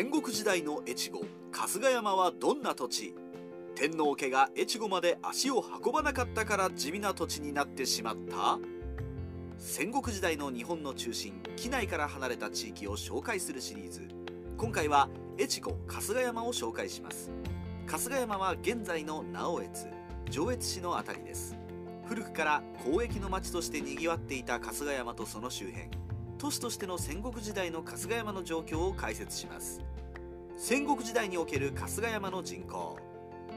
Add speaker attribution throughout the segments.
Speaker 1: 戦国時代の越後春日山はどんな土地？天皇家が越後まで足を運ばなかったから地味な土地になってしまった？戦国時代の日本の中心畿内から離れた地域を紹介するシリーズ。今回は越後春日山を紹介します。春日山は現在の直江津上越市の辺りです。古くから交易の町として賑わっていた春日山とその周辺。都市としての戦国時代の春日山の状況を解説します。戦国時代における春日山の人口。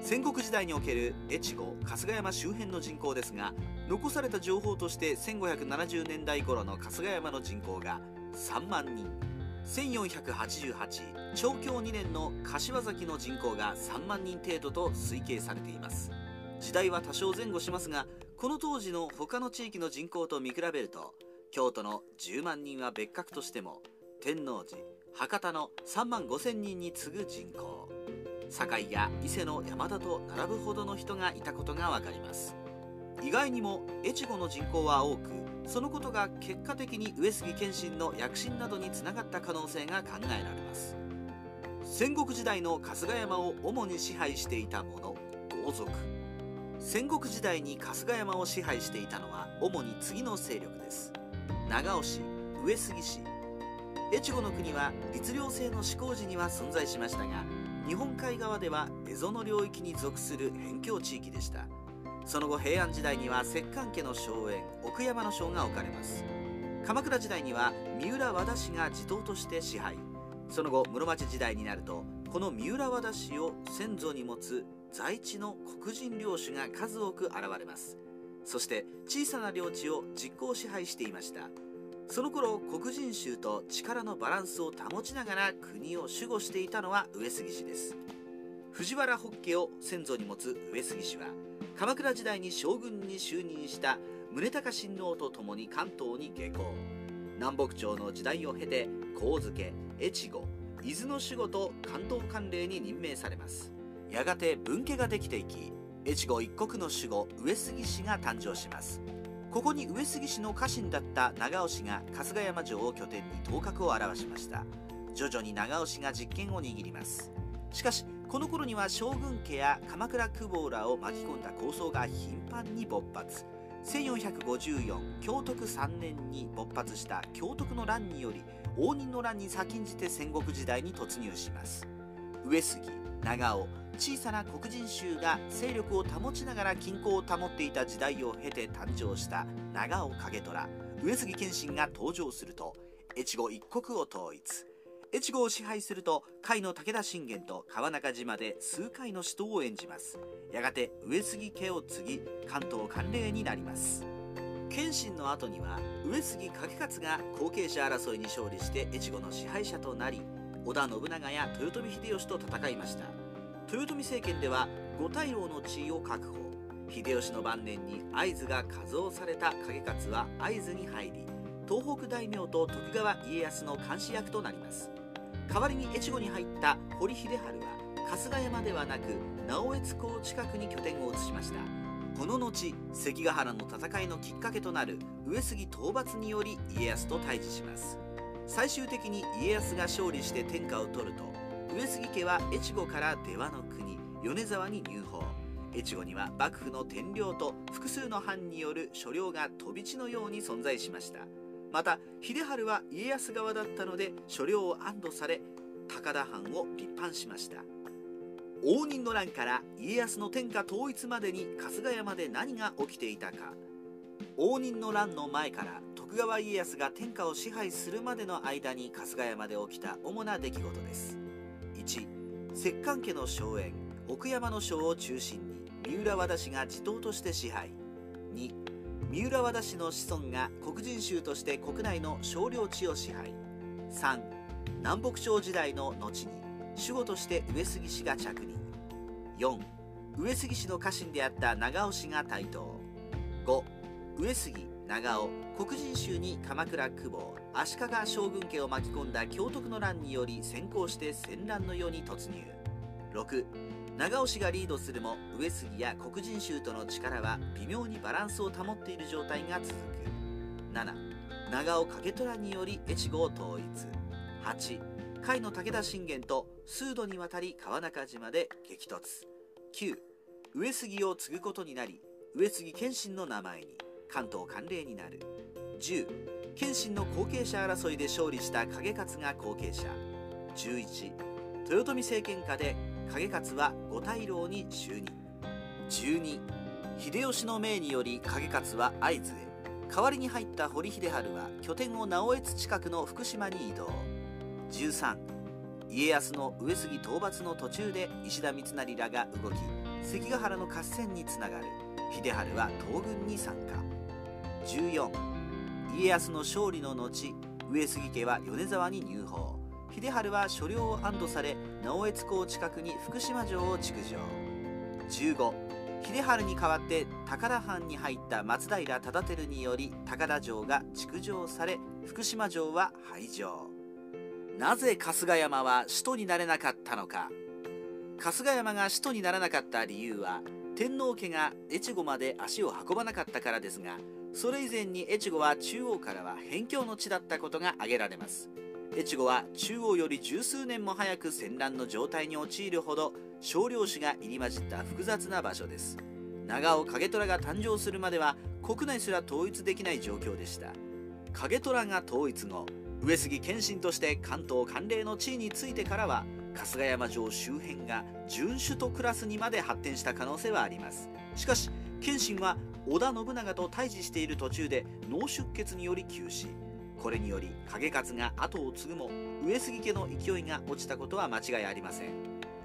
Speaker 1: 戦国時代における越後春日山周辺の人口ですが残された情報として1570年代頃の春日山の人口が3万人。1488長教2年の柏崎の人口が3万人程度と推計されています。時代は多少前後しますがこの当時の他の地域の人口と見比べると京都の10万人は別格としても天王寺博多の3万5千人に次ぐ人口。堺や伊勢の山田と並ぶほどの人がいたことがわかります。意外にも越後の人口は多くそのことが結果的に上杉謙信の躍進などにつながった可能性が考えられます。戦国時代の春日山を主に支配していた者豪族。戦国時代に春日山を支配していたのは主に次の勢力です。長尾市上杉市。越後の国は律令制の施行時には存在しましたが日本海側では蝦夷の領域に属する辺境地域でした。その後平安時代には摂関家の荘園奥山の章が置かれます。鎌倉時代には三浦和田氏が地頭として支配。その後室町時代になるとこの三浦和田氏を先祖に持つ在地の黒人領主が数多く現れます。そして小さな領地を実行支配していました。その頃黒人衆と力のバランスを保ちながら国を守護していたのは上杉氏です。藤原北家を先祖に持つ上杉氏は鎌倉時代に将軍に就任した宗高親王と共に関東に下校。南北朝の時代を経て神付越後伊豆の守護と関東管領に任命されます。やがて分家ができていき越後一国の守護上杉氏が誕生します。ここに上杉氏の家臣だった長尾氏が春日山城を拠点に頭角を現しました。徐々に長尾氏が実権を握ります。しかしこの頃には将軍家や鎌倉久保らを巻き込んだ構想が頻繁に勃発。1454京徳3年に勃発した京徳の乱により応仁の乱に先んじて戦国時代に突入します。上杉長尾小さな黒人衆が勢力を保ちながら均衡を保っていた時代を経て誕生した長尾景虎上杉謙信が登場すると越後一国を統一。越後を支配すると甲斐の武田信玄と川中島で数回の死闘を演じます。やがて上杉家を継ぎ関東管領になります。謙信の後には上杉景勝が後継者争いに勝利して越後の支配者となり織田信長や豊臣秀吉と戦いました。豊臣政権では五大老の地位を確保。秀吉の晩年に会津が加増された景勝は会津に入り東北大名と徳川家康の監視役となります。代わりに越後に入った堀秀治は春日山ではなく直江津港近くに拠点を移しました。この後関ヶ原の戦いのきっかけとなる上杉討伐により家康と対峙します。最終的に家康が勝利して天下を取ると上杉家は越後から出羽の国米沢に入堡越後には幕府の天領と複数の藩による所領が飛び地のように存在しました。また秀治は家康側だったので所領を安堵され高田藩を立藩しました。応仁の乱から家康の天下統一までに春日山で何が起きていたか。応仁の乱の前から徳川家康が天下を支配するまでの間に春日山で起きた主な出来事です。1摂関家の荘園奥山の将を中心に三浦和田氏が地頭として支配。2三浦和田氏の子孫が黒人衆として国内の少量地を支配。3南北朝時代の後に守護として上杉氏が着任。4上杉氏の家臣であった長尾氏が台頭。5上杉長尾黒人衆に鎌倉久保足利将軍家を巻き込んだ京徳の乱により先行して戦乱の世に突入。6長尾氏がリードするも上杉や黒人衆との力は微妙にバランスを保っている状態が続く。7長尾景虎により越後を統一。8甲斐の武田信玄と数度にわたり川中島で激突。9上杉を継ぐことになり上杉謙信の名前に。関東関連になる。10謙信の後継者争いで勝利した景勝が後継者。11豊臣政権下で景勝は五大老に就任。12秀吉の命により景勝は会津へ。代わりに入った堀秀治は拠点を直江津近くの福島に移動。13家康の上杉討伐の途中で石田三成らが動き関ヶ原の合戦につながる。秀治は東軍に参加。14家康の勝利の後上杉家は米沢に入堡秀治は所領を安堵され直江津港近くに福島城を築城。15秀治に代わって高田藩に入った松平忠輝により高田城が築城され福島城は廃城。なぜ春日山は首都になれなかったのか。春日山が首都にならなかった理由は天皇家が越後まで足を運ばなかったからですがそれ以前に越後は中央からは辺境の地だったことが挙げられます。越後は中央より十数年も早く戦乱の状態に陥るほど少量種が入り混じった複雑な場所です。長尾景虎が誕生するまでは国内すら統一できない状況でした。景虎が統一後上杉謙信として関東関連の地位についてからは春日山城周辺が準首都クラスにまで発展した可能性はあります。しかし謙信は織田信長と対峙している途中で脳出血により急死。これにより景勝が後を継ぐも上杉家の勢いが落ちたことは間違いありません。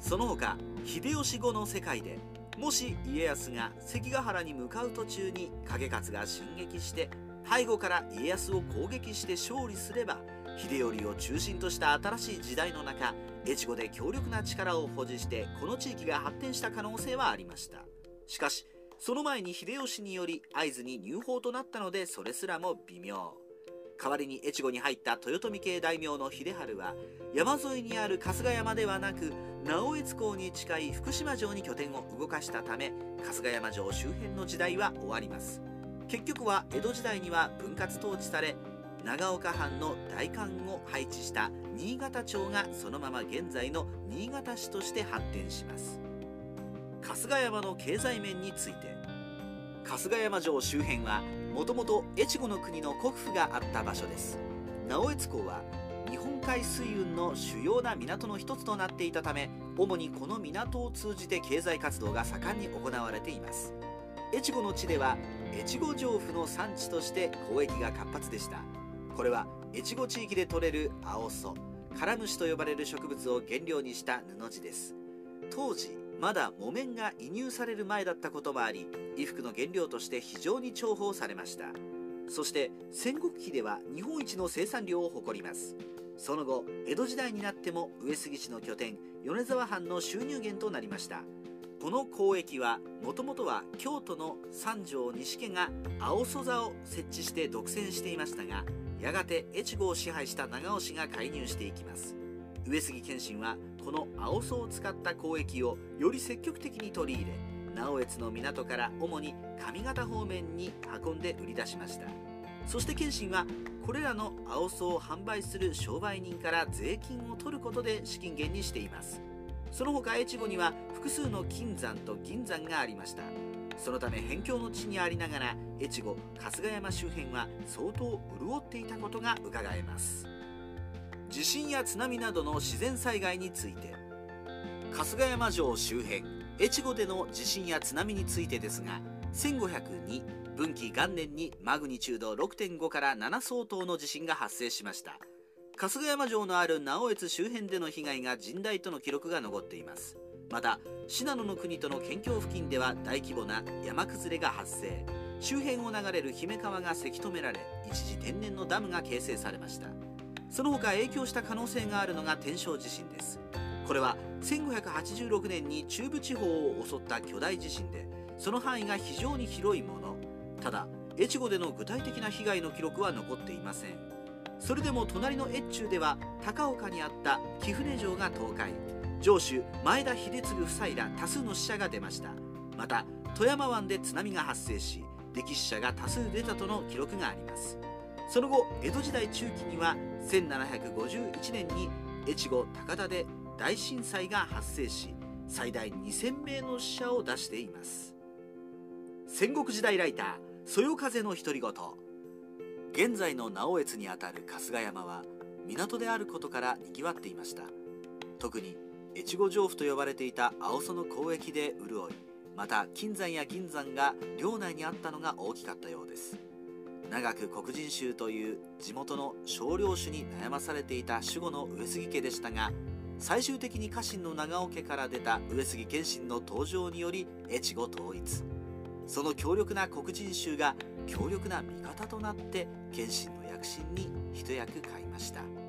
Speaker 1: その他秀吉後の世界でもし家康が関ヶ原に向かう途中に景勝が進撃して背後から家康を攻撃して勝利すれば秀頼を中心とした新しい時代の中越後で強力な力を保持してこの地域が発展した可能性はありました。しかしその前に秀吉により会津に入法となったのでそれすらも微妙。代わりに越後に入った豊臣系大名の秀治は山沿いにある春日山ではなく直江津港に近い福島城に拠点を動かしたため春日山城周辺の時代は終わります。結局は江戸時代には分割統治され長岡藩の代官を配置した新潟町がそのまま現在の新潟市として発展します。春日山の経済面について。春日山城周辺はもともと越後の国の国府があった場所です。直江津港は日本海水運の主要な港の一つとなっていたため主にこの港を通じて経済活動が盛んに行われています。越後の地では越後上布の産地として交易が活発でした。これは越後地域で採れる青苧カラムシと呼ばれる植物を原料にした布地です。当時まだ木綿が移入される前だったこともあり衣服の原料として非常に重宝されました。そして戦国期では日本一の生産量を誇ります。その後江戸時代になっても上杉氏の拠点米沢藩の収入源となりました。この交易はもともとは京都の三条西家が青曽座を設置して独占していましたがやがて越後を支配した長尾氏が介入していきます。上杉謙信はこの青曽を使った交易をより積極的に取り入れ直江津の港から主に上方方面に運んで売り出しました。そして謙信はこれらの青苧を販売する商売人から税金を取ることで資金源にしています。その他越後には複数の金山と銀山がありました。そのため辺境の地にありながら越後春日山周辺は相当潤っていたことがうかがえます。地震や津波などの自然災害について。春日山城周辺越後での地震や津波についてですが1502分岐元年にマグニチュード6.5から7相当の地震が発生しました。春日山城のある直江津周辺での被害が甚大との記録が残っていますまた信濃の国との県境付近では大規模な山崩れが発生周辺を流れる姫川がせき止められ一時天然のダムが形成されましたその他影響した可能性があるのが天正地震ですこれは1586年に中部地方を襲った巨大地震でその範囲が非常に広いものただ越後での具体的な被害の記録は残っていませんそれでも隣の越中では高岡にあった貴船城が倒壊。城主前田秀次夫妻ら多数の死者が出ました。また富山湾で津波が発生し溺死者が多数出たとの記録があります。その後江戸時代中期には1751年に越後高田で大震災が発生し最大2000名の死者を出しています。戦国時代ライターそよ風の独り言。現在の直江津にあたる春日山は港であることからにぎわっていました。特に越後城府と呼ばれていた青曽の交易で潤いまた金山や銀山が領内にあったのが大きかったようです。長く黒人衆という地元の少領主に悩まされていた守護の上杉家でしたが最終的に家臣の長尾家から出た上杉謙信の登場により越後統一。その強力な黒人衆が強力な味方となって謙信の躍進に一役買いました。